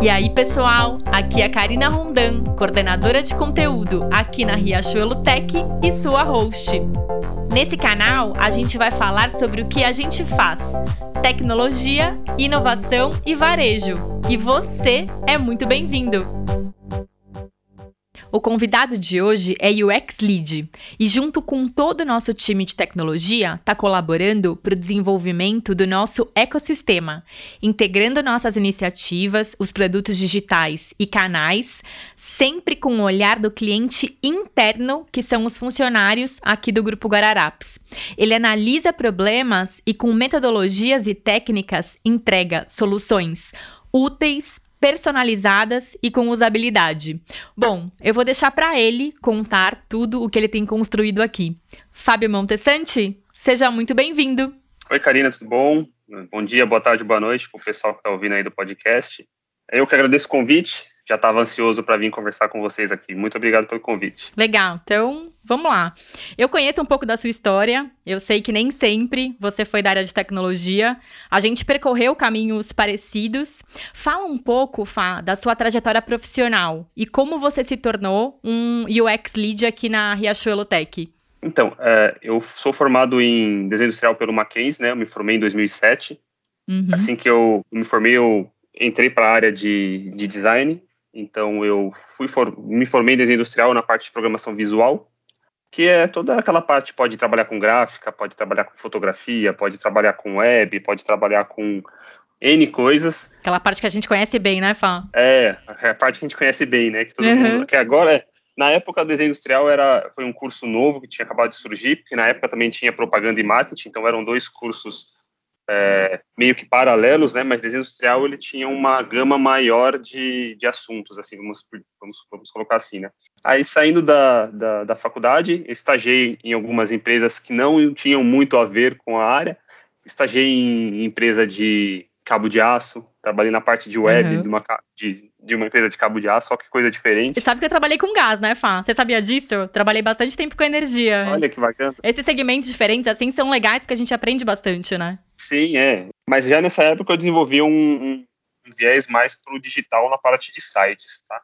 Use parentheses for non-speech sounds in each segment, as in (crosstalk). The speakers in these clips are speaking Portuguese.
E aí, pessoal, aqui é a Karina Rondan, coordenadora de conteúdo aqui na Riachuelo Tech e sua host. Nesse canal, a gente vai falar sobre o que a gente faz: tecnologia, inovação e varejo. E você é muito bem-vindo! O convidado de hoje é UX Lead e, junto com todo o nosso time de tecnologia, está colaborando para o desenvolvimento do nosso ecossistema, integrando nossas iniciativas, os produtos digitais e canais, sempre com o olhar do cliente interno, que são os funcionários aqui do Grupo Guararapes. Ele analisa problemas e, com metodologias e técnicas, entrega soluções úteis, personalizadas e com usabilidade. Bom, eu vou deixar para ele contar tudo o que ele tem construído aqui. Fábio Montessante, seja muito bem-vindo. Oi, Karina, tudo bom? Bom dia, boa tarde, boa noite para o pessoal que está ouvindo aí do podcast. Eu que agradeço o convite já estava ansioso para vir conversar com vocês aqui. Muito obrigado pelo convite. Legal. Então, vamos lá. Eu conheço um pouco da sua história. Eu sei que nem sempre você foi da área de tecnologia. A gente percorreu caminhos parecidos. Fala um pouco, Fá, da sua trajetória profissional e como você se tornou um UX lead aqui na Riachuelo Tech. Então, é, eu sou formado em desenho industrial pelo Mackenzie, né? Eu me formei em 2007. Uhum. Assim que eu me formei, eu entrei para a área de, de design então eu fui for, me formei em desenho industrial na parte de programação visual, que é toda aquela parte pode trabalhar com gráfica, pode trabalhar com fotografia, pode trabalhar com web, pode trabalhar com N coisas. Aquela parte que a gente conhece bem, né, Fá? É, é a parte que a gente conhece bem, né? Que todo uhum. mundo, que agora na época, o desenho industrial era, foi um curso novo que tinha acabado de surgir, porque na época também tinha propaganda e marketing, então eram dois cursos é, meio que paralelos, né? Mas desenho industrial ele tinha uma gama maior de, de assuntos, assim, vamos, vamos, vamos colocar assim, né? Aí saindo da, da, da faculdade, estagiei em algumas empresas que não tinham muito a ver com a área. Estagiei em empresa de cabo de aço, trabalhei na parte de web uhum. de, uma, de, de, uma empresa de cabo de aço, só que coisa diferente. E sabe que eu trabalhei com gás, né, Fá? Você sabia disso? Eu trabalhei bastante tempo com energia. Olha que bacana. Esses segmentos diferentes, assim, são legais porque a gente aprende bastante, né? Sim, é. Mas já nessa época eu desenvolvi um, um, um viés mais para o digital na parte de sites, tá?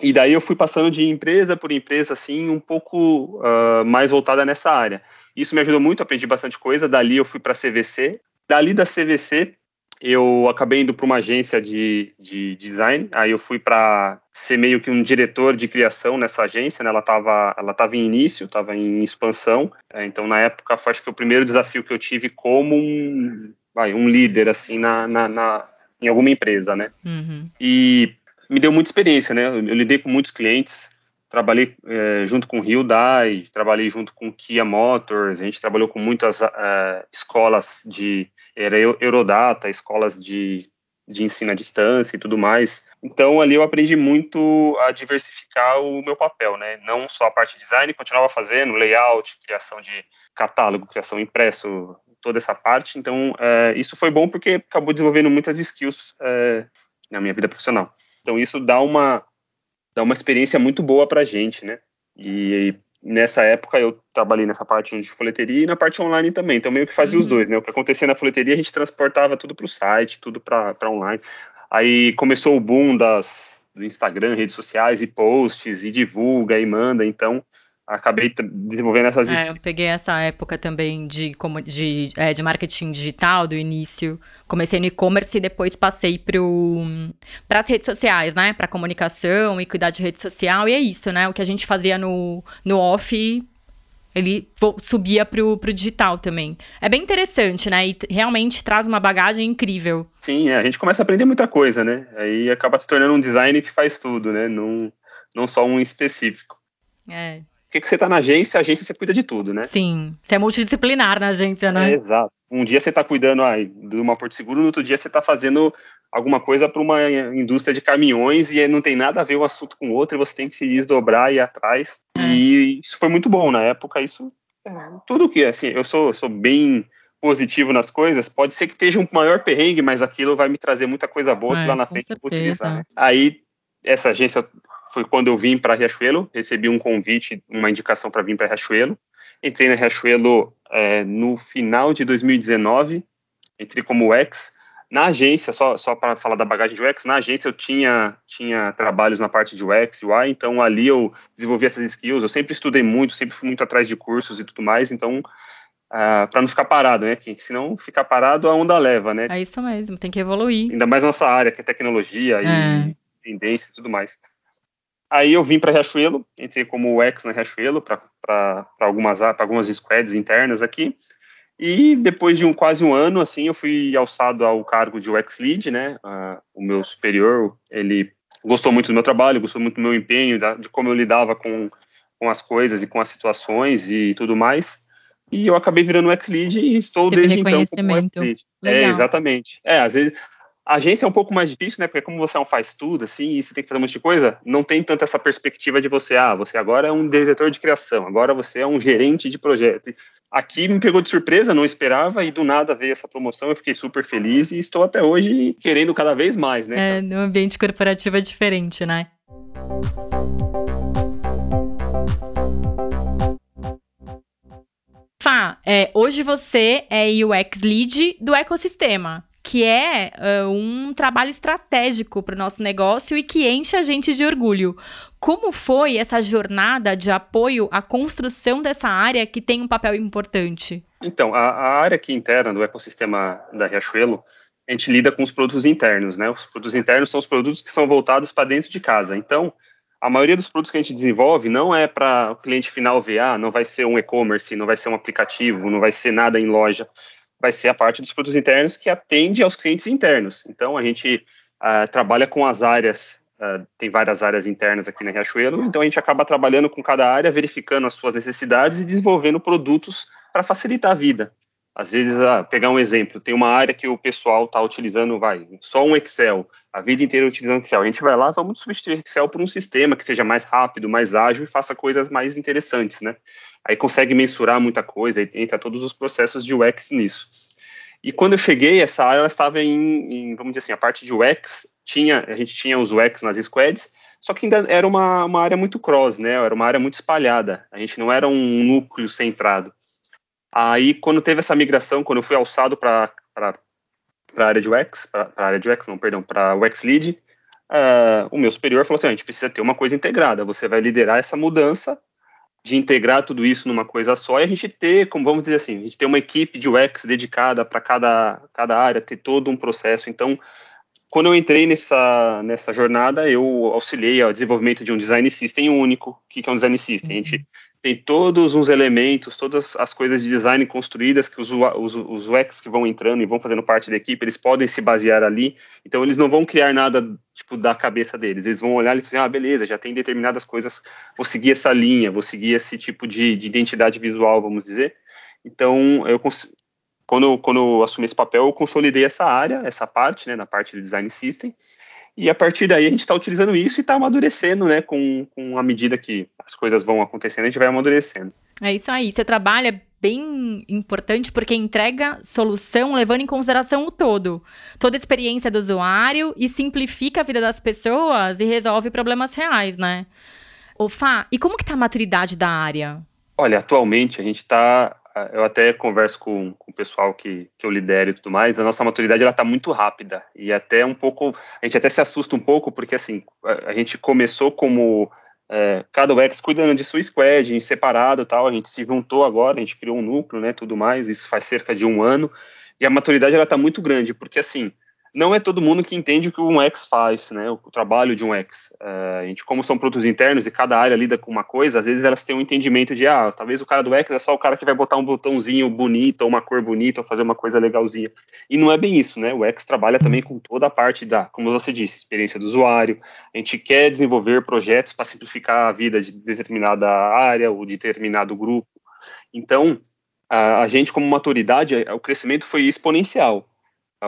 E daí eu fui passando de empresa por empresa, assim, um pouco uh, mais voltada nessa área. Isso me ajudou muito, aprendi bastante coisa. Dali eu fui para a CVC. Dali da CVC eu acabei indo para uma agência de, de design. Aí eu fui para ser meio que um diretor de criação nessa agência. Né? Ela estava ela tava em início, estava em expansão. É, então, na época, foi acho que o primeiro desafio que eu tive como um, vai, um líder assim na, na, na em alguma empresa, né? Uhum. E me deu muita experiência, né? Eu, eu lidei com muitos clientes. Trabalhei é, junto com Hyundai, trabalhei junto com Kia Motors, a gente trabalhou com muitas é, escolas de era Eurodata, escolas de, de ensino à distância e tudo mais. Então ali eu aprendi muito a diversificar o meu papel, né? Não só a parte de design, continuava fazendo layout, criação de catálogo, criação impresso, toda essa parte. Então é, isso foi bom porque acabou desenvolvendo muitas skills é, na minha vida profissional. Então isso dá uma dá uma experiência muito boa para gente, né? E nessa época eu trabalhei nessa parte de folheteria e na parte online também, então meio que fazia uhum. os dois, né? O que acontecia na folheteria a gente transportava tudo para o site, tudo para online. Aí começou o boom das do Instagram, redes sociais e posts e divulga e manda, então acabei desenvolvendo essas é, eu peguei essa época também de, como, de, é, de marketing digital do início. Comecei no e-commerce e depois passei para as redes sociais, né? Para comunicação e cuidar de rede social. E é isso, né? O que a gente fazia no, no off, ele subia para o digital também. É bem interessante, né? E realmente traz uma bagagem incrível. Sim, é, a gente começa a aprender muita coisa, né? Aí acaba se tornando um design que faz tudo, né? Não, não só um específico. É, porque você está na agência, a agência você cuida de tudo, né? Sim, você é multidisciplinar na agência, né? É, exato. Um dia você está cuidando aí, de uma Porto Seguro, no outro dia você está fazendo alguma coisa para uma indústria de caminhões e não tem nada a ver um assunto com o outro e você tem que se desdobrar e ir atrás. É. E isso foi muito bom na época. Isso, é, tudo que, assim, eu sou, sou bem positivo nas coisas, pode ser que esteja um maior perrengue, mas aquilo vai me trazer muita coisa boa é, que lá na frente eu vou utilizar. Né? Aí, essa agência foi quando eu vim para Riachuelo, recebi um convite, uma indicação para vir para Riachuelo. Entrei na Riachuelo é, no final de 2019, entrei como ex. Na agência, só, só para falar da bagagem de UX, na agência eu tinha, tinha trabalhos na parte de UX, UI, então ali eu desenvolvi essas skills, eu sempre estudei muito, sempre fui muito atrás de cursos e tudo mais, então, ah, para não ficar parado, né, que senão ficar parado a onda leva, né. É isso mesmo, tem que evoluir. Ainda mais nossa área, que é tecnologia é. e tendência e tudo mais. Aí eu vim para Riachuelo, entrei como UX na Riachuelo para algumas, algumas squads internas aqui, e depois de um, quase um ano, assim, eu fui alçado ao cargo de UX Lead, né? Uh, o meu superior, ele gostou muito do meu trabalho, gostou muito do meu empenho, da, de como eu lidava com, com as coisas e com as situações e tudo mais. E eu acabei virando UX Lead e estou Teve desde então como UX Lead. É, exatamente. É, às vezes a agência é um pouco mais difícil, né? Porque como você um faz tudo, assim, e você tem que fazer um monte de coisa, não tem tanta essa perspectiva de você, ah, você agora é um diretor de criação, agora você é um gerente de projeto. Aqui me pegou de surpresa, não esperava, e do nada veio essa promoção, eu fiquei super feliz e estou até hoje querendo cada vez mais, né? É, no ambiente corporativo é diferente, né? Fá, é, hoje você é UX Lead do ecossistema que é uh, um trabalho estratégico para o nosso negócio e que enche a gente de orgulho. Como foi essa jornada de apoio à construção dessa área que tem um papel importante? Então, a, a área aqui interna do ecossistema da Riachuelo, a gente lida com os produtos internos, né? Os produtos internos são os produtos que são voltados para dentro de casa. Então, a maioria dos produtos que a gente desenvolve não é para o cliente final ver, ah, não vai ser um e-commerce, não vai ser um aplicativo, não vai ser nada em loja vai ser a parte dos produtos internos que atende aos clientes internos. Então, a gente uh, trabalha com as áreas, uh, tem várias áreas internas aqui na Riachuelo, então a gente acaba trabalhando com cada área, verificando as suas necessidades e desenvolvendo produtos para facilitar a vida. Às vezes, ah, pegar um exemplo, tem uma área que o pessoal está utilizando, vai, só um Excel, a vida inteira utilizando Excel. A gente vai lá, vamos substituir Excel por um sistema que seja mais rápido, mais ágil e faça coisas mais interessantes, né? Aí consegue mensurar muita coisa, entra todos os processos de UX nisso. E quando eu cheguei, essa área ela estava em, em, vamos dizer assim, a parte de UX, tinha, a gente tinha os UX nas squads, só que ainda era uma, uma área muito cross, né? Era uma área muito espalhada. A gente não era um núcleo centrado. Aí, quando teve essa migração, quando eu fui alçado para a área de UX, para a área de UX, não, perdão, para UX Lead, uh, o meu superior falou assim, a gente precisa ter uma coisa integrada, você vai liderar essa mudança de integrar tudo isso numa coisa só e a gente ter, como vamos dizer assim, a gente ter uma equipe de UX dedicada para cada, cada área, ter todo um processo. Então, quando eu entrei nessa, nessa jornada, eu auxiliei ao desenvolvimento de um design system único. O que é um design system? A gente tem todos os elementos, todas as coisas de design construídas que os, os, os UX que vão entrando e vão fazendo parte da equipe, eles podem se basear ali. Então, eles não vão criar nada, tipo, da cabeça deles. Eles vão olhar e dizer, ah, beleza, já tem determinadas coisas, vou seguir essa linha, vou seguir esse tipo de, de identidade visual, vamos dizer. Então, eu, quando, quando eu assumi esse papel, eu consolidei essa área, essa parte, né, na parte de design system, e a partir daí a gente está utilizando isso e está amadurecendo, né? Com, com a medida que as coisas vão acontecendo, a gente vai amadurecendo. É isso aí. Você trabalha bem importante porque entrega solução levando em consideração o todo. Toda a experiência do usuário e simplifica a vida das pessoas e resolve problemas reais, né? Ô Fá, e como que tá a maturidade da área? Olha, atualmente a gente está eu até converso com, com o pessoal que, que eu lidero e tudo mais, a nossa maturidade ela está muito rápida. E até um pouco, a gente até se assusta um pouco porque assim, a, a gente começou como é, cada UX cuidando de sua squad, em separado tal, a gente se juntou agora, a gente criou um núcleo, né, tudo mais, isso faz cerca de um ano. E a maturidade ela está muito grande porque assim, não é todo mundo que entende o que um X faz, né? O, trabalho de um X. Uh, a gente, como são produtos internos e cada área lida com uma coisa, às vezes elas têm um entendimento de, ah, talvez o cara do X é só o cara que vai botar um botãozinho bonito, ou uma cor bonita, ou fazer uma coisa legalzinha. E não é bem isso, né? O X trabalha também com toda a parte da, como você disse, experiência do usuário. A gente quer desenvolver projetos para simplificar a vida de determinada área ou de determinado grupo. Então, a, a gente, como maturidade, o crescimento foi exponencial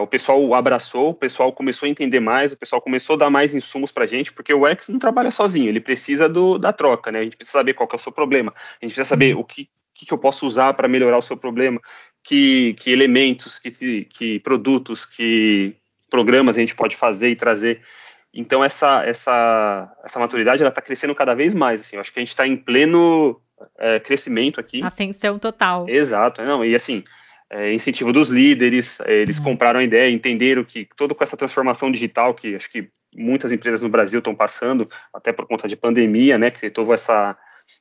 o pessoal abraçou, o pessoal começou a entender mais, o pessoal começou a dar mais insumos para a gente, porque o X não trabalha sozinho, ele precisa do, da troca, né? A gente precisa saber qual é o seu problema, a gente precisa saber o que, que, que eu posso usar para melhorar o seu problema, que, que elementos, que, que produtos, que programas a gente pode fazer e trazer. Então essa essa essa maturidade ela está crescendo cada vez mais. Assim, eu acho que a gente está em pleno é, crescimento aqui. Ascensão total. Exato. Não e assim é, incentivo dos líderes, é, eles uhum. compraram a ideia, entenderam que todo com essa transformação digital que acho que muitas empresas no Brasil estão passando, até por conta de pandemia, né, que teve essa,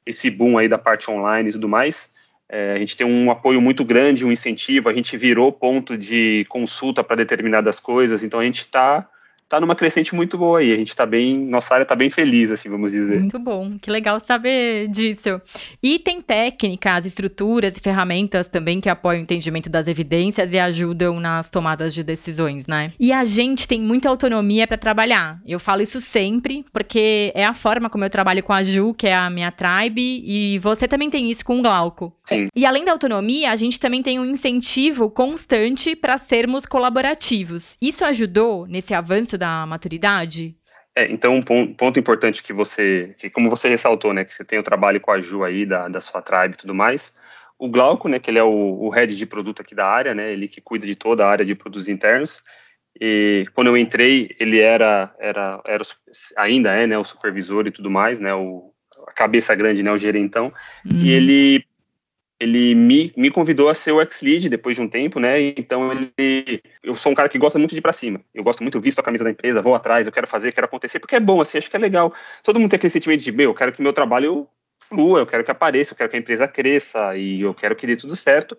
esse boom aí da parte online e tudo mais, é, a gente tem um apoio muito grande, um incentivo, a gente virou ponto de consulta para determinadas coisas, então a gente está tá numa crescente muito boa aí. A gente tá bem, nossa área tá bem feliz, assim, vamos dizer. Muito bom, que legal saber disso. E tem técnicas, estruturas e ferramentas também que apoiam o entendimento das evidências e ajudam nas tomadas de decisões, né? E a gente tem muita autonomia para trabalhar. Eu falo isso sempre, porque é a forma como eu trabalho com a Ju, que é a minha tribe, e você também tem isso com o Glauco. Sim. E além da autonomia, a gente também tem um incentivo constante para sermos colaborativos. Isso ajudou nesse avanço da maturidade? É, então um ponto, importante que você, que como você ressaltou, né, que você tem o trabalho com a Ju aí, da, da sua tribe e tudo mais, o Glauco, né, que ele é o, o head de produto aqui da área, né, ele que cuida de toda a área de produtos internos, e quando eu entrei, ele era, era, era ainda é, né, o supervisor e tudo mais, né, o, a cabeça grande, né, o gerentão, uhum. e ele ele me, me convidou a ser o ex-lead depois de um tempo, né? Então ele, eu sou um cara que gosta muito de ir para cima. Eu gosto muito, visto a camisa da empresa, vou atrás, eu quero fazer, quero acontecer, porque é bom, assim, acho que é legal. Todo mundo tem aquele sentimento de, meu, eu quero que meu trabalho flua, eu quero que apareça, eu quero que a empresa cresça e eu quero que dê tudo certo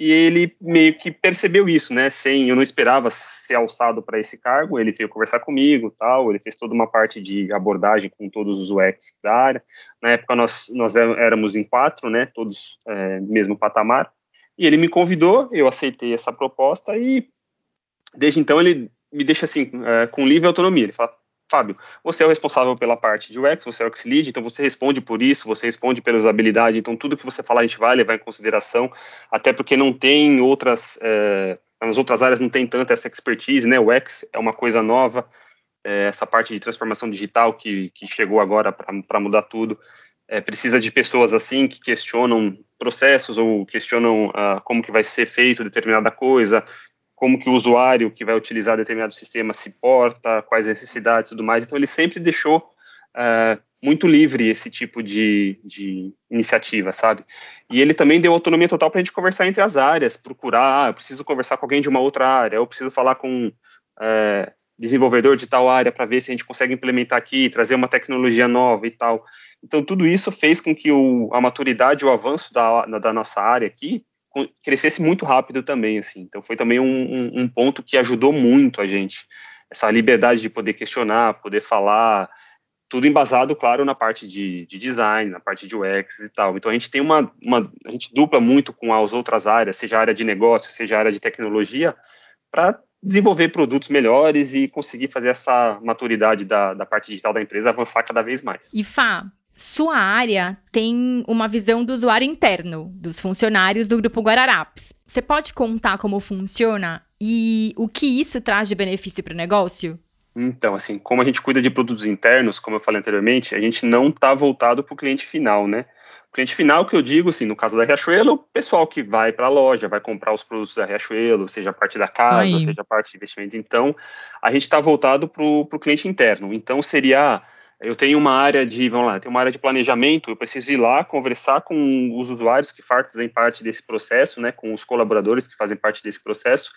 e ele meio que percebeu isso, né? Sem, eu não esperava ser alçado para esse cargo. Ele veio conversar comigo, tal. Ele fez toda uma parte de abordagem com todos os UX da área. Na época nós nós é, éramos em quatro, né? Todos é, mesmo patamar. E ele me convidou, eu aceitei essa proposta e desde então ele me deixa assim é, com livre autonomia. Ele fala, Fábio, você é o responsável pela parte de UX, você é o X-Lead, então você responde por isso, você responde pela usabilidade, então tudo que você falar a gente vai levar em consideração, até porque não tem outras, é, nas outras áreas não tem tanta essa expertise, né, o X é uma coisa nova, é, essa parte de transformação digital que, que chegou agora para mudar tudo, é, precisa de pessoas assim que questionam processos ou questionam uh, como que vai ser feito determinada coisa, como que o usuário que vai utilizar determinado sistema se porta, quais necessidades e tudo mais. Então, ele sempre deixou uh, muito livre esse tipo de, de iniciativa, sabe? E ele também deu autonomia total para a gente conversar entre as áreas, procurar, ah, eu preciso conversar com alguém de uma outra área, eu preciso falar com uh, desenvolvedor de tal área para ver se a gente consegue implementar aqui, trazer uma tecnologia nova e tal. Então, tudo isso fez com que o, a maturidade, o avanço da, da nossa área aqui crescesse muito rápido também, assim. Então foi também um, um, um, ponto que ajudou muito a gente. Essa liberdade de poder questionar, poder falar, tudo embasado, claro, na parte de, de design, na parte de UX e tal. Então a gente tem uma, uma, a gente dupla muito com as outras áreas, seja a área de negócio, seja a área de tecnologia, para desenvolver produtos melhores e conseguir fazer essa maturidade da, da parte digital da empresa avançar cada vez mais. E Fá, sua área tem uma visão do usuário interno, dos funcionários do Grupo Guararapes. Você pode contar como funciona e o que isso traz de benefício para o negócio? Então, assim, como a gente cuida de produtos internos, como eu falei anteriormente, a gente não está voltado para o cliente final, né? O cliente final, que eu digo, assim, no caso da Riachuelo, o pessoal que vai para a loja, vai comprar os produtos da Riachuelo, seja a parte da casa, seja a parte de investimento. Então, a gente está voltado para o cliente interno. Então, seria eu tenho uma área de, vamos lá, tenho uma área de planejamento, eu preciso ir lá conversar com os usuários que fazem parte desse processo, né, com os colaboradores que fazem parte desse processo,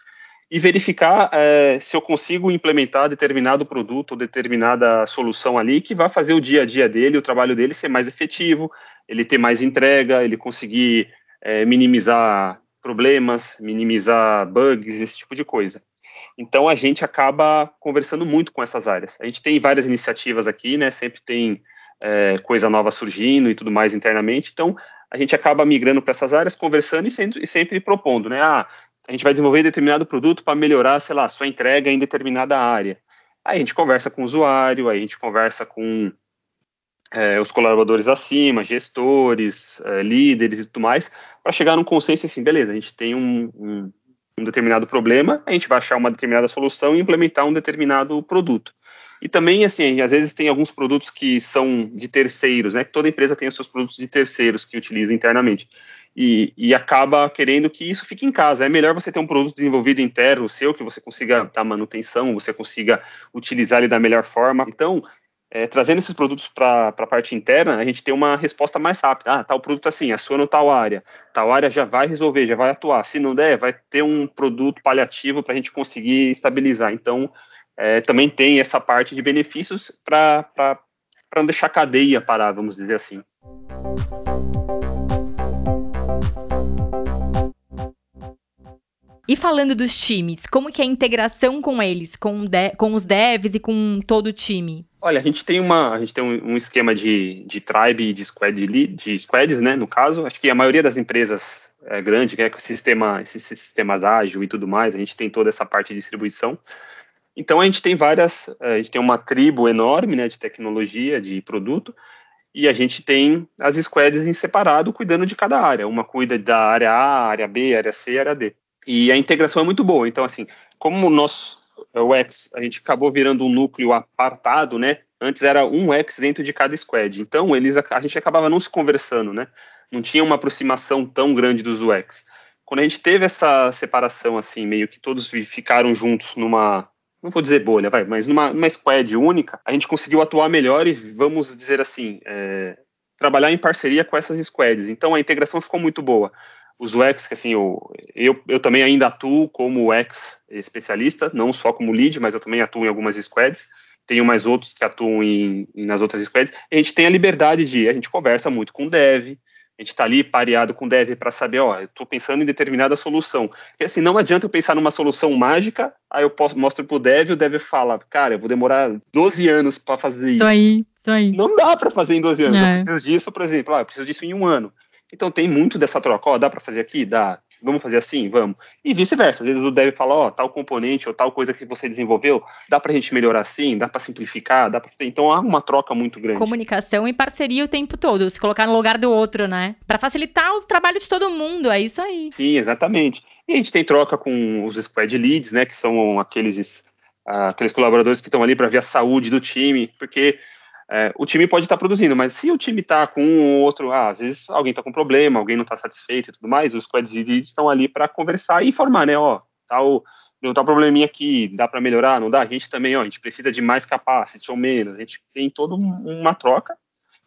e verificar é, se eu consigo implementar determinado produto ou determinada solução ali que vai fazer o dia a dia dele, o trabalho dele ser mais efetivo, ele ter mais entrega, ele conseguir é, minimizar problemas, minimizar bugs, esse tipo de coisa. Então a gente acaba conversando muito com essas áreas. A gente tem várias iniciativas aqui, né? Sempre tem é, coisa nova surgindo e tudo mais internamente. Então a gente acaba migrando para essas áreas, conversando e sempre, e sempre propondo, né? Ah, a gente vai desenvolver determinado produto para melhorar, sei lá, sua entrega em determinada área. Aí a gente conversa com o usuário, aí a gente conversa com é, os colaboradores acima, gestores, é, líderes e tudo mais, para chegar num consenso assim, beleza, a gente tem um, um, um determinado problema, a gente vai achar uma determinada solução e implementar um determinado produto. E também, assim, às vezes tem alguns produtos que são de terceiros, né? Que toda empresa tem os seus produtos de terceiros que utiliza internamente. E, e acaba querendo que isso fique em casa. É melhor você ter um produto desenvolvido interno seu, que você consiga dar manutenção, você consiga utilizar ele da melhor forma. Então, é, trazendo esses produtos para a parte interna, a gente tem uma resposta mais rápida. Ah, tal produto assim, aciona tal área, tal área já vai resolver, já vai atuar. Se não der, vai ter um produto paliativo para a gente conseguir estabilizar. Então, é, também tem essa parte de benefícios para não deixar a cadeia parar, vamos dizer assim. E falando dos times, como que é a integração com eles, com, de, com os devs e com todo o time? Olha, a gente tem uma, a gente tem um, esquema de, de tribe e de squad de squads, né? No caso, acho que a maioria das empresas é grande, que é com sistema, esses sistemas ágil e tudo mais, a gente tem toda essa parte de distribuição. Então a gente tem várias, a gente tem uma tribo enorme, né, de tecnologia, de produto, e a gente tem as squads em separado, cuidando de cada área. Uma cuida da área A, área B, área C, área D. E a integração é muito boa. Então, assim, como o nosso o X, a gente acabou virando um núcleo apartado, né? Antes era um X dentro de cada squad. Então, eles a gente acabava não se conversando, né? Não tinha uma aproximação tão grande dos UX. Quando a gente teve essa separação, assim, meio que todos ficaram juntos numa, não vou dizer bolha, vai, mas numa, numa squad única, a gente conseguiu atuar melhor e, vamos dizer assim, é, trabalhar em parceria com essas squads. Então, a integração ficou muito boa os UX, que assim, eu, eu, eu também ainda atuo como UX especialista, não só como lead, mas eu também atuo em algumas squads, tenho mais outros que atuam em, nas outras squads, a gente tem a liberdade de, a gente conversa muito com o dev, a gente está ali pareado com o dev para saber, ó, eu estou pensando em determinada solução. Porque assim, não adianta eu pensar numa solução mágica, aí eu posso, mostro pro dev e o dev fala, cara, eu vou demorar 12 anos para fazer isso. Isso aí, isso aí. Não dá para fazer em 12 anos. É. Eu preciso disso, por exemplo, ah, eu preciso disso em um ano. Então tem muito dessa troca, ó, dá para fazer aqui? Dá. Vamos fazer assim? Vamos. E vice-versa. Às vezes o dev fala, ó, tal componente ou tal coisa que você desenvolveu, dá para a gente melhorar assim, dá para simplificar, dá para Então há uma troca muito grande. Comunicação e parceria o tempo todo, se colocar no lugar do outro, né? Para facilitar o trabalho de todo mundo, é isso aí. Sim, exatamente. E a gente tem troca com os squad leads, né, que são aqueles, uh, aqueles colaboradores que estão ali para ver a saúde do time, porque é, o time pode estar tá produzindo, mas se o time está com um ou outro, ah, às vezes alguém está com problema, alguém não está satisfeito e tudo mais, os squads leads estão ali para conversar e informar, né? Ó, tal, tá um probleminha aqui, dá para melhorar, não dá? A gente também, ó, a gente precisa de mais capacity ou menos, a gente tem toda uma troca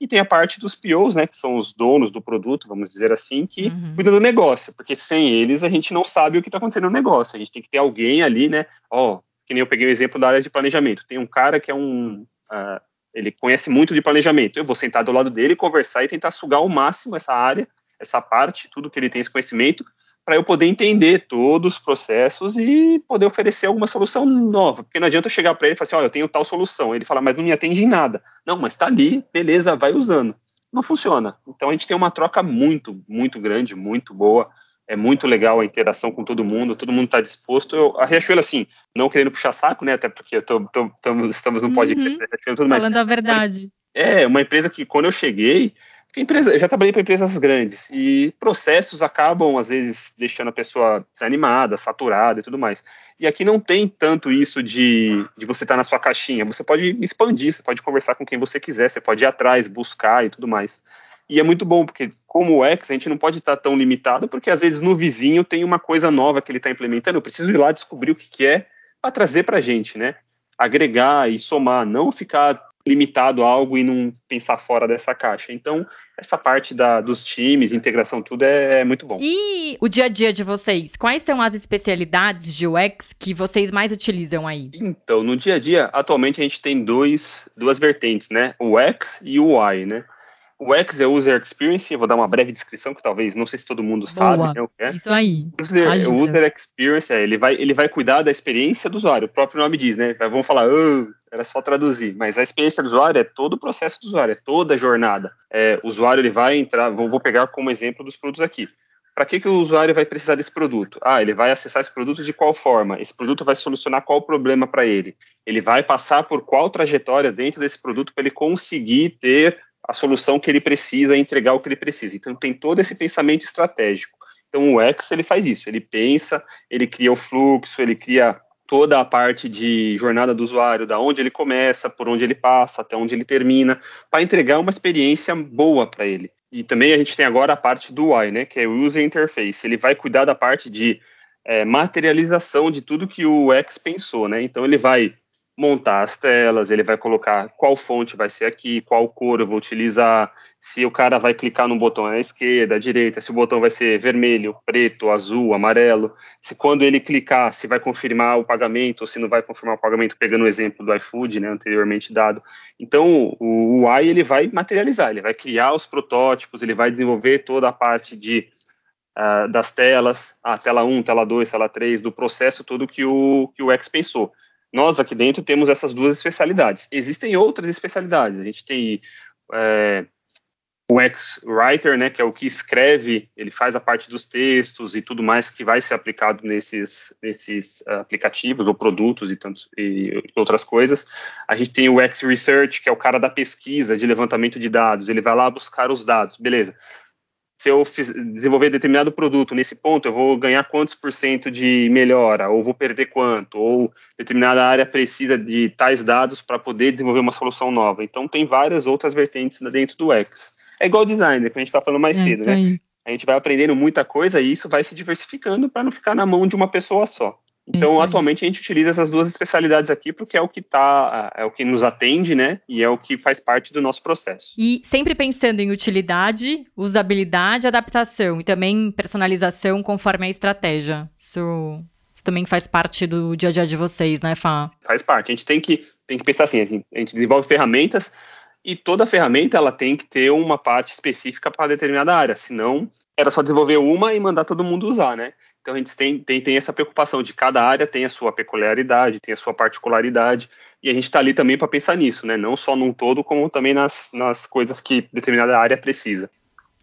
e tem a parte dos POs, né, que são os donos do produto, vamos dizer assim, que uhum. cuidam do negócio, porque sem eles a gente não sabe o que está acontecendo no negócio, a gente tem que ter alguém ali, né, ó, que nem eu peguei o exemplo da área de planejamento, tem um cara que é um uh, ele conhece muito de planejamento. Eu vou sentar do lado dele, conversar e tentar sugar ao máximo essa área, essa parte, tudo que ele tem esse conhecimento, para eu poder entender todos os processos e poder oferecer alguma solução nova. Porque não adianta eu chegar para ele e falar assim: olha, eu tenho tal solução. Ele fala, mas não me atende em nada. Não, mas está ali, beleza, vai usando. Não funciona. Então a gente tem uma troca muito, muito grande, muito boa é muito legal a interação com todo mundo, todo mundo está disposto. Eu, a Riachuelo, assim, não querendo puxar saco, né? Até porque tô, tô, tamo, estamos no podcast, uhum. tudo Falando. Falando a verdade. É, uma empresa que quando eu cheguei, empresa, eu já trabalhei para empresas grandes e processos acabam, às vezes, deixando a pessoa desanimada, saturada e tudo mais. E aqui não tem tanto isso de, de você estar tá na sua caixinha. Você pode expandir, você pode conversar com quem você quiser, você pode ir atrás, buscar e tudo mais. E é muito bom, porque como X, a gente não pode estar tão limitado, porque às vezes no vizinho tem uma coisa nova que ele está implementando, eu preciso ir lá descobrir o que, que é para trazer para a gente, né? Agregar e somar, não ficar limitado a algo e não pensar fora dessa caixa. Então, essa parte da, dos times, integração, tudo é, é, muito bom. E o dia a dia de vocês? Quais são as especialidades de UX que vocês mais utilizam aí? Então, no dia a dia, atualmente a gente tem dois, duas vertentes, né? O X e o Y, né? O X é User Experience, eu vou dar uma breve descrição, que talvez, não sei se todo mundo Boa. sabe né, o que é. Isso aí. User, user Experience, é, ele, vai, ele vai cuidar da experiência do usuário, o próprio nome diz, né? Vamos falar, oh, era só traduzir, mas a experiência do usuário é todo o processo do usuário, é toda a jornada. É, o usuário, ele vai entrar, vou, vou pegar como exemplo dos produtos aqui. Para que, que o usuário vai precisar desse produto? Ah, ele vai acessar esse produto de qual forma? Esse produto vai solucionar qual problema para ele? Ele vai passar por qual trajetória dentro desse produto para ele conseguir ter a solução que ele precisa, entregar o que ele precisa. Então tem todo esse pensamento estratégico. Então o X ele faz isso, ele pensa, ele cria o fluxo, ele cria toda a parte de jornada do usuário, da onde ele começa, por onde ele passa, até onde ele termina, para entregar uma experiência boa para ele. E também a gente tem agora a parte do UI, né, que é o User Interface. Ele vai cuidar da parte de é, materialização de tudo que o X pensou, né? Então ele vai montar as telas, ele vai colocar qual fonte vai ser aqui, qual cor eu vou utilizar, se o cara vai clicar no botão à esquerda, à direita, se o botão vai ser vermelho, preto, azul, amarelo, se quando ele clicar, se vai confirmar o pagamento ou se não vai confirmar o pagamento, pegando o exemplo do iFood, né, anteriormente dado. Então, o UI ele vai materializar, ele vai criar os protótipos, ele vai desenvolver toda a parte de uh, das telas, a tela 1, tela 2, tela 3, do processo todo que o, que o X pensou. Nós aqui dentro temos essas duas especialidades. Existem outras especialidades. A gente tem é, o X-Writer, né, que é o que escreve, ele faz a parte dos textos e tudo mais que vai ser aplicado nesses, nesses uh, aplicativos ou produtos e, tantos, e outras coisas. A gente tem o X-Research, que é o cara da pesquisa, de levantamento de dados. Ele vai lá buscar os dados. Beleza se eu fiz, desenvolver determinado produto nesse ponto, eu vou ganhar quantos por cento de melhora, ou vou perder quanto, ou determinada área precisa de tais dados para poder desenvolver uma solução nova. Então, tem várias outras vertentes dentro do X. É igual designer, que a gente está falando mais é cedo, né? A gente vai aprendendo muita coisa e isso vai se diversificando para não ficar na mão de uma pessoa só. Então, Entendi. atualmente a gente utiliza essas duas especialidades aqui porque é o que tá, é o que nos atende, né? E é o que faz parte do nosso processo. E sempre pensando em utilidade, usabilidade, adaptação e também personalização conforme a estratégia. Isso, isso também faz parte do dia a dia de vocês, né, Fá? Faz parte. A gente tem que, tem que pensar assim, assim a gente desenvolve ferramentas e toda ferramenta ela tem que ter uma parte específica para determinada área, senão era só desenvolver uma e mandar todo mundo usar, né? Então a gente tem, tem, tem essa preocupação de cada área tem a sua peculiaridade, tem a sua particularidade, e a gente está ali também para pensar nisso, né? Não só num todo, como também nas, nas coisas que determinada área precisa.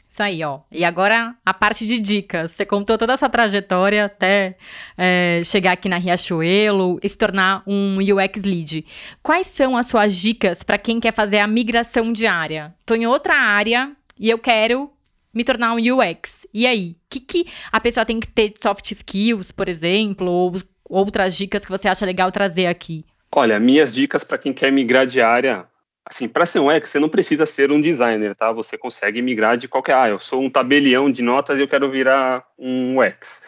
Isso aí, ó. E agora a parte de dicas. Você contou toda a sua trajetória até é, chegar aqui na Riachuelo e se tornar um UX Lead. Quais são as suas dicas para quem quer fazer a migração de área? Estou em outra área e eu quero me tornar um UX. E aí? O que, que a pessoa tem que ter de soft skills, por exemplo, ou outras dicas que você acha legal trazer aqui? Olha, minhas dicas para quem quer migrar de área, assim, para ser um UX, você não precisa ser um designer, tá? Você consegue migrar de qualquer, ah, eu sou um tabelião de notas e eu quero virar um UX.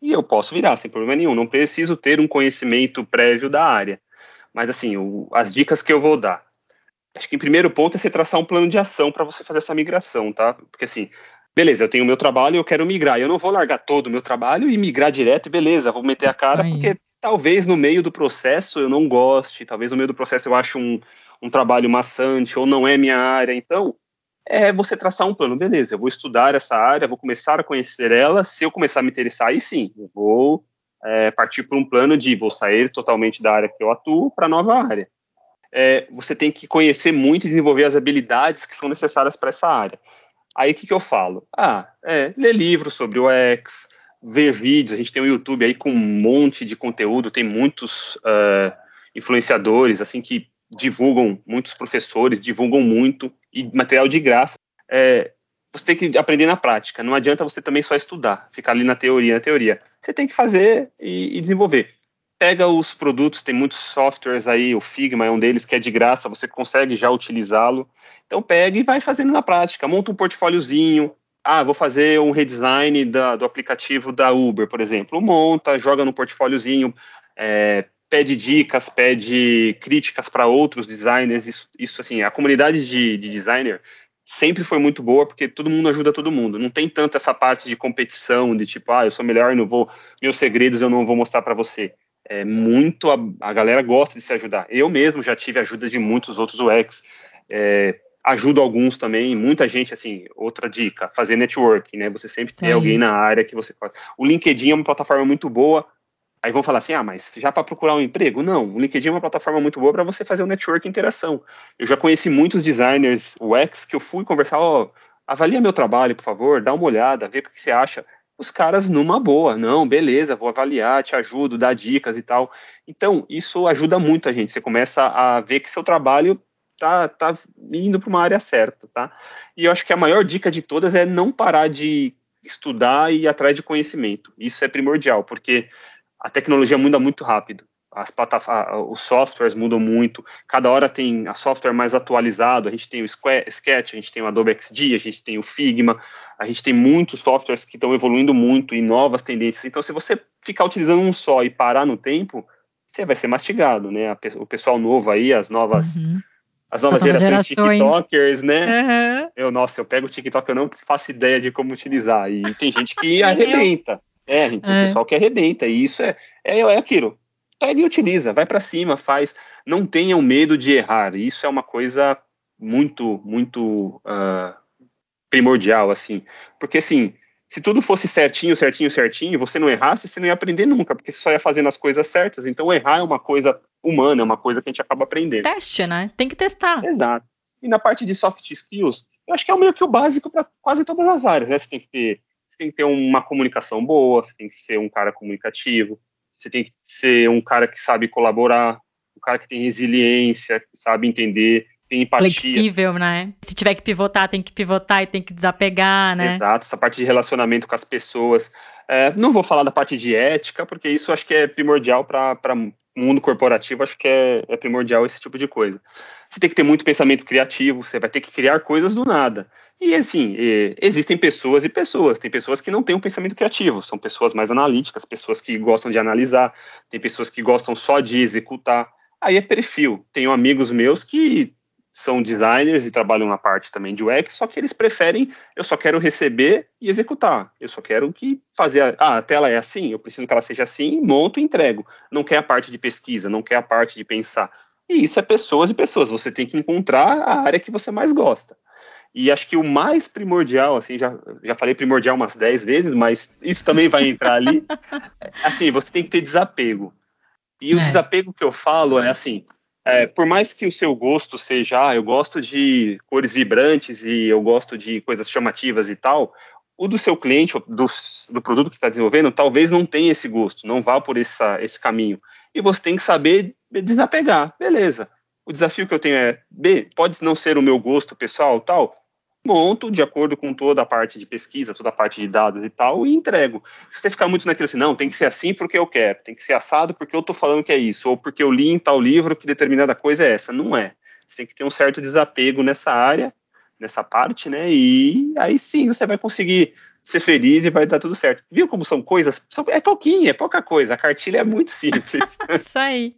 E eu posso virar sem problema nenhum, não preciso ter um conhecimento prévio da área. Mas assim, o, as dicas que eu vou dar. Acho que o primeiro ponto é você traçar um plano de ação para você fazer essa migração, tá? Porque assim, beleza, eu tenho o meu trabalho e eu quero migrar. Eu não vou largar todo o meu trabalho e migrar direto, beleza, vou meter a cara, Aí. porque talvez no meio do processo eu não goste, talvez no meio do processo eu ache um, um trabalho maçante ou não é minha área. Então, é você traçar um plano, beleza, eu vou estudar essa área, vou começar a conhecer ela, se eu começar a me interessar, aí sim, eu vou é, partir por um plano de vou sair totalmente da área que eu atuo para nova área é, você tem que conhecer muito e desenvolver as habilidades que são necessárias para essa área. Aí o que, que eu falo? Ah, é, ler livros sobre o X, ver vídeos, a gente tem o YouTube aí com um monte de conteúdo, tem muitos uh, influenciadores, assim, que divulgam, muitos professores divulgam muito, e material de graça. É, você tem que aprender na prática, não adianta você também só estudar, ficar ali na teoria, na teoria. Você tem que fazer e, e desenvolver pega os produtos, tem muitos softwares aí, o Figma é um deles que é de graça, você consegue já utilizá-lo. Então pega e vai fazendo na prática, monta um portfóliozinho. Ah, vou fazer um redesign da, do aplicativo da Uber, por exemplo. Monta, joga no portfóliozinho, é, pede dicas, pede críticas para outros designers. Isso, isso, assim, a comunidade de, de designer sempre foi muito boa porque todo mundo ajuda todo mundo. Não tem tanto essa parte de competição, de tipo, ah, eu sou melhor, não vou, meus segredos eu não vou mostrar para você é muito a, a, galera gosta de se ajudar. Eu mesmo já tive ajuda de muitos outros UX, é, ajudo alguns também, muita gente, assim, outra dica, fazer networking, né, você sempre tem alguém na área que você pode... O LinkedIn é uma plataforma muito boa, aí vão falar assim, ah, mas já para procurar um emprego? Não, o LinkedIn é uma plataforma muito boa para você fazer o um network interação. Eu já conheci muitos designers UX que eu fui conversar, ó, oh, avalia meu trabalho, por favor, dá uma olhada, vê o que você acha os caras numa boa, não, beleza, vou avaliar, te ajudo, dar dicas e tal. Então, isso ajuda muito a gente. Você começa a ver que seu trabalho tá, tá indo para uma área certa, tá? E eu acho que a maior dica de todas é não parar de estudar e ir atrás de conhecimento. Isso é primordial, porque a tecnologia muda muito rápido as os softwares mudam muito, cada hora tem a software mais atualizado, a gente tem o Sketch, a gente tem o Adobe XD, a gente tem o Figma, a gente tem muitos softwares que estão evoluindo muito e novas tendências. Então, se você ficar utilizando um só e parar no tempo, você vai ser mastigado, né? O pessoal novo aí, as novas. Uhum. As novas gerações, gerações TikTokers, né? Uhum. Eu, nossa, eu pego o TikTok, eu não faço ideia de como utilizar. E tem gente que (laughs) arrebenta. É, tem é. pessoal que arrebenta. E isso é, é, é aquilo. Pega e utiliza, vai para cima, faz. Não tenham medo de errar. Isso é uma coisa muito, muito uh, primordial, assim. Porque, assim, se tudo fosse certinho, certinho, certinho, você não errasse, você não ia aprender nunca, porque você só ia fazendo as coisas certas. Então, errar é uma coisa humana, é uma coisa que a gente acaba aprendendo. Teste, né? Tem que testar. Exato. E na parte de soft skills, eu acho que é meio que o básico para quase todas as áreas, né? Você tem que ter, você tem que ter uma comunicação boa, você tem que ser um cara comunicativo, você tem que ser um cara que sabe colaborar, um cara que tem resiliência, que sabe entender tem empatia. Flexível, né? Se tiver que pivotar, tem que pivotar e tem que desapegar, né? Exato, essa parte de relacionamento com as pessoas. É, não vou falar da parte de ética, porque isso acho que é primordial para o mundo corporativo, acho que é, é, primordial esse tipo de coisa. Você tem que ter muito pensamento criativo, você vai ter que criar coisas do nada. E assim, existem pessoas e pessoas. Tem pessoas que não têm um pensamento criativo, são pessoas mais analíticas, pessoas que gostam de analisar, tem pessoas que gostam só de executar. Aí é perfil. Tenho amigos meus que são designers e trabalham na parte também de UX, só que eles preferem, eu só quero receber e executar. Eu só quero que fazer, a, ah, a tela é assim, eu preciso que ela seja assim, monto e entrego. Não quer a parte de pesquisa, não quer a parte de pensar. E isso é pessoas e pessoas, você tem que encontrar a área que você mais gosta. E acho que o mais primordial, assim, já, já falei primordial umas 10 vezes, mas isso também vai entrar ali. (laughs) assim, você tem que ter desapego. E o é. desapego que eu falo é assim, é, por mais que o seu gosto seja, ah, eu gosto de cores vibrantes e eu gosto de coisas chamativas e tal, o do seu cliente, do, do produto que está desenvolvendo, talvez não tenha esse gosto, não vá por essa, esse caminho. E você tem que saber desapegar, beleza. O desafio que eu tenho é, B, pode não ser o meu gosto pessoal, tal, monto de acordo com toda a parte de pesquisa, toda a parte de dados e tal, e entrego. Se você ficar muito naquilo assim, não, tem que ser assim porque eu quero, tem que ser assado porque eu estou falando que é isso, ou porque eu li em tal livro que determinada coisa é essa. Não é. Você tem que ter um certo desapego nessa área, nessa parte, né? E aí sim você vai conseguir ser feliz e vai dar tudo certo. Viu como são coisas? é pouquinho, é pouca coisa. A cartilha é muito (laughs) simples. isso aí.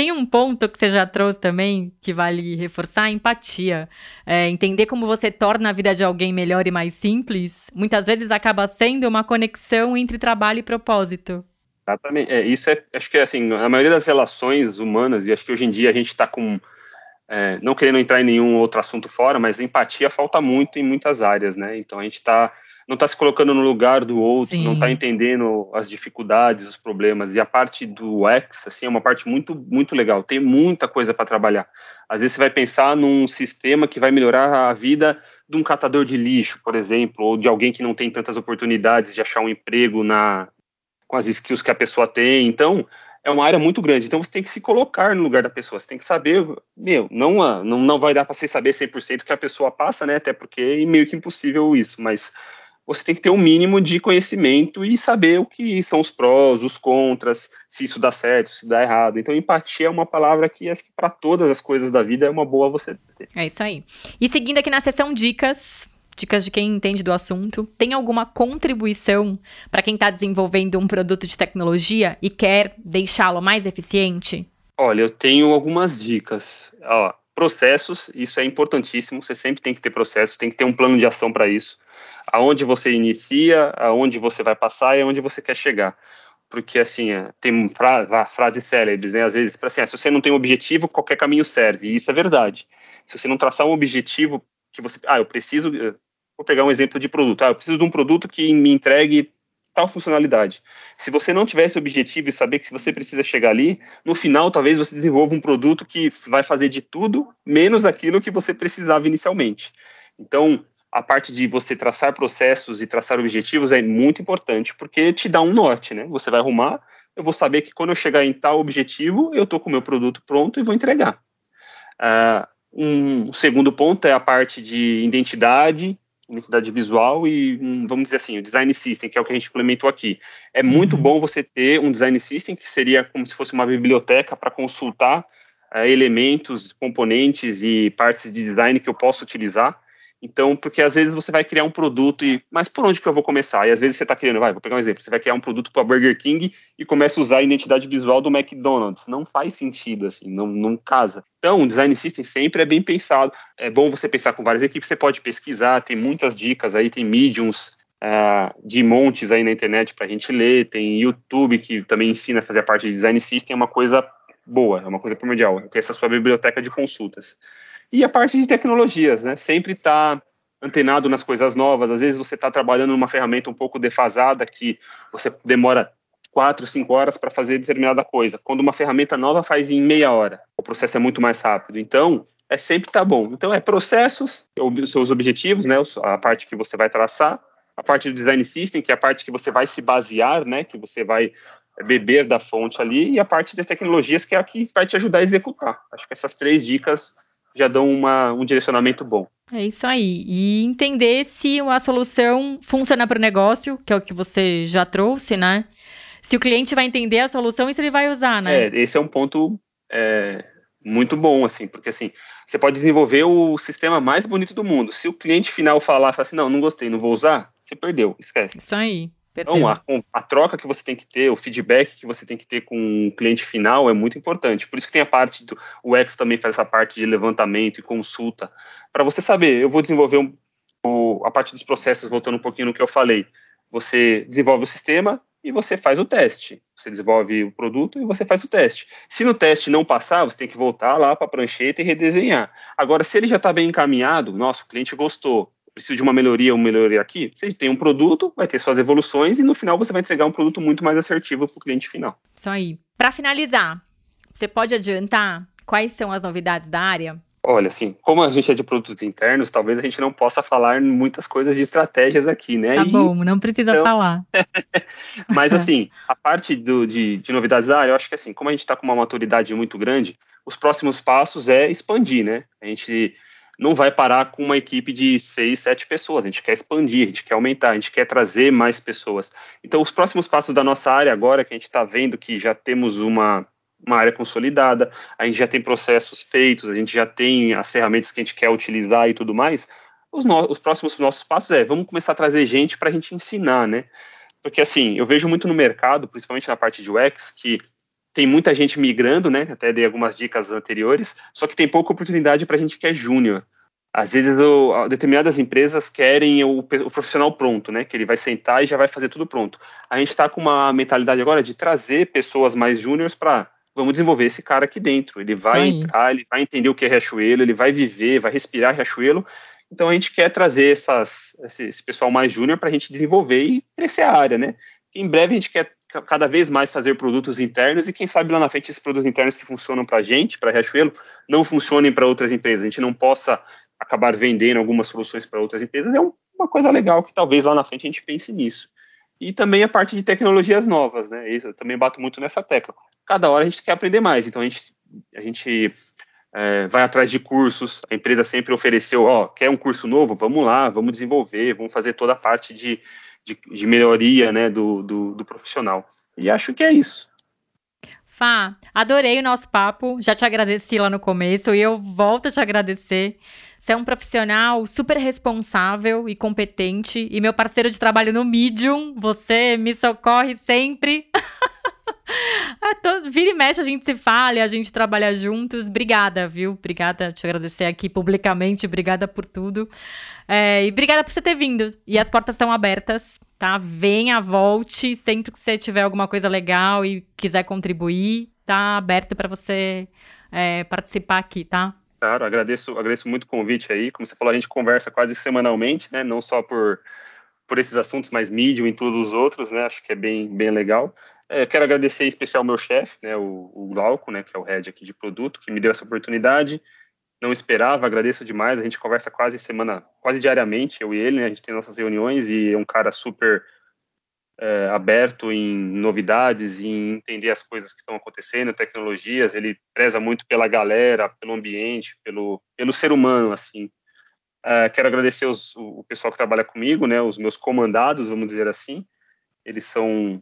Tem um ponto que você já trouxe também, que vale reforçar, a empatia. É, entender como você torna a vida de alguém melhor e mais simples, muitas vezes acaba sendo uma conexão entre trabalho e propósito. Exatamente. É, isso é, acho que é assim, a maioria das relações humanas, e acho que hoje em dia a gente está com, é, não querendo entrar em nenhum outro assunto fora, mas empatia falta muito em muitas áreas, né? Então a gente está não está se colocando no lugar do outro, Sim. não está entendendo as dificuldades, os problemas. E a parte do X, assim, é uma parte muito, muito legal. Tem muita coisa para trabalhar. Às vezes você vai pensar num sistema que vai melhorar a vida de um catador de lixo, por exemplo, ou de alguém que não tem tantas oportunidades de achar um emprego na com as skills que a pessoa tem. Então, é uma área muito grande. Então, você tem que se colocar no lugar da pessoa. Você tem que saber, meu, não, não, não vai dar para você saber 100% que a pessoa passa, né? Até porque é meio que impossível isso, mas você tem que ter um mínimo de conhecimento e saber o que são os prós, os contras, se isso dá certo, se dá errado. Então, empatia é uma palavra que acho que para todas as coisas da vida é uma boa você ter. É isso aí. E seguindo aqui na seção dicas, dicas de quem entende do assunto, tem alguma contribuição para quem está desenvolvendo um produto de tecnologia e quer deixá-lo mais eficiente? Olha, eu tenho algumas dicas. Ó, processos, isso é importantíssimo. Você sempre tem que ter processos, tem que ter um plano de ação para isso aonde você inicia, aonde você vai passar e aonde você quer chegar. Porque, assim, é, tem fra frases célebres, né? Às vezes, para assim, ah, se você não tem um objetivo, qualquer caminho serve. E isso é verdade. Se você não traçar um objetivo que você... Ah, eu preciso... Vou pegar um exemplo de produto. Ah, eu preciso de um produto que me entregue tal funcionalidade. Se você não tiver esse objetivo e saber que se você precisa chegar ali, no final talvez você desenvolva um produto que vai fazer de tudo menos aquilo que você precisava inicialmente. Então, a parte de você traçar processos e traçar objetivos é muito importante, porque te dá um norte, né? Você vai arrumar, eu vou saber que quando eu chegar em tal objetivo, eu estou com o meu produto pronto e vou entregar. Uh, um segundo ponto é a parte de identidade, identidade visual e, um, vamos dizer assim, o design system, que é o que a gente implementou aqui. É muito uhum. bom você ter um design system, que seria como se fosse uma biblioteca para consultar uh, elementos, componentes e partes de design que eu posso utilizar Então, porque às vezes você vai criar um produto e, mas por onde que eu vou começar? E às vezes você está criando, vai, vou pegar um exemplo, você vai criar um produto para Burger King e começa a usar a identidade visual do McDonald's. Não faz sentido, assim, não, não casa. Então, o design system sempre é bem pensado. É bom você pensar com várias equipes, você pode pesquisar, tem muitas dicas aí, tem mediums, uh, de montes aí na internet para a gente ler, tem YouTube que também ensina a fazer a parte de design system, é uma coisa boa, é uma coisa primordial, ter essa sua biblioteca de consultas. E a parte de tecnologias, né? Sempre está antenado nas coisas novas. Às vezes você está trabalhando numa ferramenta um pouco defasada que você demora quatro, cinco horas para fazer determinada coisa. Quando uma ferramenta nova faz em meia hora, o processo é muito mais rápido. Então, é sempre tá bom. Então, é processos, os seus objetivos, né? A parte que você vai traçar, a parte do design system, que é a parte que você vai se basear, né? Que você vai beber da fonte ali, e a parte das tecnologias, que é a que vai te ajudar a executar. Acho que essas três dicas já dão uma, um direcionamento bom. É isso aí. E entender se a solução funciona para o negócio, que é o que você já trouxe, né? Se o cliente vai entender a solução e se ele vai usar, né? É, esse é um ponto é, muito bom, assim, porque assim, você pode desenvolver o sistema mais bonito do mundo. Se o cliente final falar, falar assim, não, não gostei, não vou usar, você perdeu, esquece. Isso aí. Então, a, a, troca que você tem que ter, o feedback que você tem que ter com o cliente final é muito importante. Por isso que tem a parte do o X também faz essa parte de levantamento e consulta, para você saber, eu vou desenvolver um, o, a parte dos processos, voltando um pouquinho no que eu falei. Você desenvolve o sistema e você faz o teste. Você desenvolve o produto e você faz o teste. Se no teste não passar, você tem que voltar lá para a prancheta e redesenhar. Agora, se ele já está bem encaminhado, nosso cliente gostou, preciso de uma melhoria, uma melhoria aqui, você tem um produto, vai ter suas evoluções e no final você vai entregar um produto muito mais assertivo para o cliente final. Isso aí. Para finalizar, você pode adiantar quais são as novidades da área? Olha, assim, como a gente é de produtos internos, talvez a gente não possa falar muitas coisas de estratégias aqui, né? Tá e, bom, não precisa então... falar. (laughs) Mas, assim, a parte do, de, de novidades da área, eu acho que, assim, como a gente está com uma maturidade muito grande, os próximos passos é expandir, né? A gente não vai parar com uma equipe de seis, sete pessoas. A gente quer expandir, a gente quer aumentar, a gente quer trazer mais pessoas. Então, os próximos passos da nossa área agora, que a gente está vendo que já temos uma, uma área consolidada, a gente já tem processos feitos, a gente já tem as ferramentas que a gente quer utilizar e tudo mais. Os, no, os próximos nossos passos é, vamos começar a trazer gente para a gente ensinar, né? Porque, assim, eu vejo muito no mercado, principalmente na parte de UX, que tem muita gente migrando, né? Até dei algumas dicas anteriores, só que tem pouca oportunidade para a gente que é júnior. Às vezes, o, determinadas empresas querem o, o, profissional pronto, né? Que ele vai sentar e já vai fazer tudo pronto. A gente está com uma mentalidade agora de trazer pessoas mais júniores para vamos desenvolver esse cara aqui dentro. Ele vai entrar, ele vai entender o que é Riachuelo, ele vai viver, vai respirar Riachuelo. Então a gente quer trazer essas, esse, esse pessoal mais júnior para a gente desenvolver e crescer a área, né? Em breve a gente quer cada vez mais fazer produtos internos e quem sabe lá na frente esses produtos internos que funcionam para a gente, para a Riachuelo, não funcionem para outras empresas. A gente não possa acabar vendendo algumas soluções para outras empresas. É uma coisa legal que talvez lá na frente a gente pense nisso. E também a parte de tecnologias novas, né? Isso, eu também bato muito nessa tecla. Cada hora a gente quer aprender mais, então a gente, a gente é, vai atrás de cursos. A empresa sempre ofereceu, ó, quer um curso novo? Vamos lá, vamos desenvolver, vamos fazer toda a parte de de, de melhoria né, do, do, do profissional. E acho que é isso. Fá, adorei o nosso papo, já te agradeci lá no começo e eu volto a te agradecer. Você é um profissional super responsável e competente e meu parceiro de trabalho no Medium, você me socorre sempre. (laughs) (laughs) Vira e mexe, a gente se fala a gente trabalha juntos. Obrigada, viu? Obrigada, te agradecer aqui publicamente. Obrigada por tudo. É, e obrigada por você ter vindo. E as portas estão abertas, tá? Venha, volte. Sempre que você tiver alguma coisa legal e quiser contribuir, tá aberto para você é, participar aqui, tá? Claro, agradeço, agradeço muito o convite aí. Como você falou, a gente conversa quase semanalmente, né? Não só por, por esses assuntos, mas mídia e todos os outros, né? Acho que é bem, bem legal. É, quero agradecer em especial ao meu chefe, né, o, o Glauco, né, que é o head aqui de produto, que me deu essa oportunidade. Não esperava, agradeço demais. A gente conversa quase semana, quase diariamente, eu e ele, né, a gente tem nossas reuniões e é um cara super é, aberto em novidades, em entender as coisas que estão acontecendo, tecnologias. Ele preza muito pela galera, pelo ambiente, pelo, pelo ser humano, assim. É, quero agradecer os, o pessoal que trabalha comigo, né, os meus comandados, vamos dizer assim. Eles são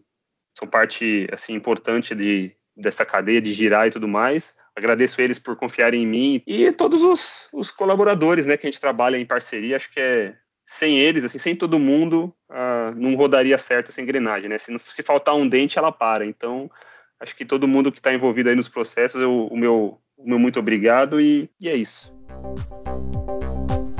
são parte assim importante de dessa cadeia de girar e tudo mais. agradeço eles por confiarem em mim e todos os, os colaboradores, né, que a gente trabalha em parceria. Acho que é sem eles, assim, sem todo mundo, uh, não rodaria certo essa engrenagem, né? Se, se faltar um dente, ela para. Então, acho que todo mundo que está envolvido aí nos processos, eu, o, meu, o meu muito obrigado e, e é isso.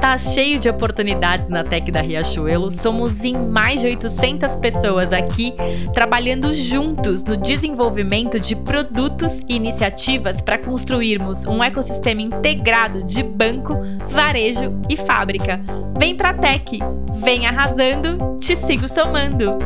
Tá cheio de oportunidades na Tech da Riachuelo. Somos em mais de 800 pessoas aqui trabalhando juntos no desenvolvimento de produtos e iniciativas para construirmos um ecossistema integrado de banco, varejo e fábrica. Vem pra Tech, vem arrasando, te sigo somando.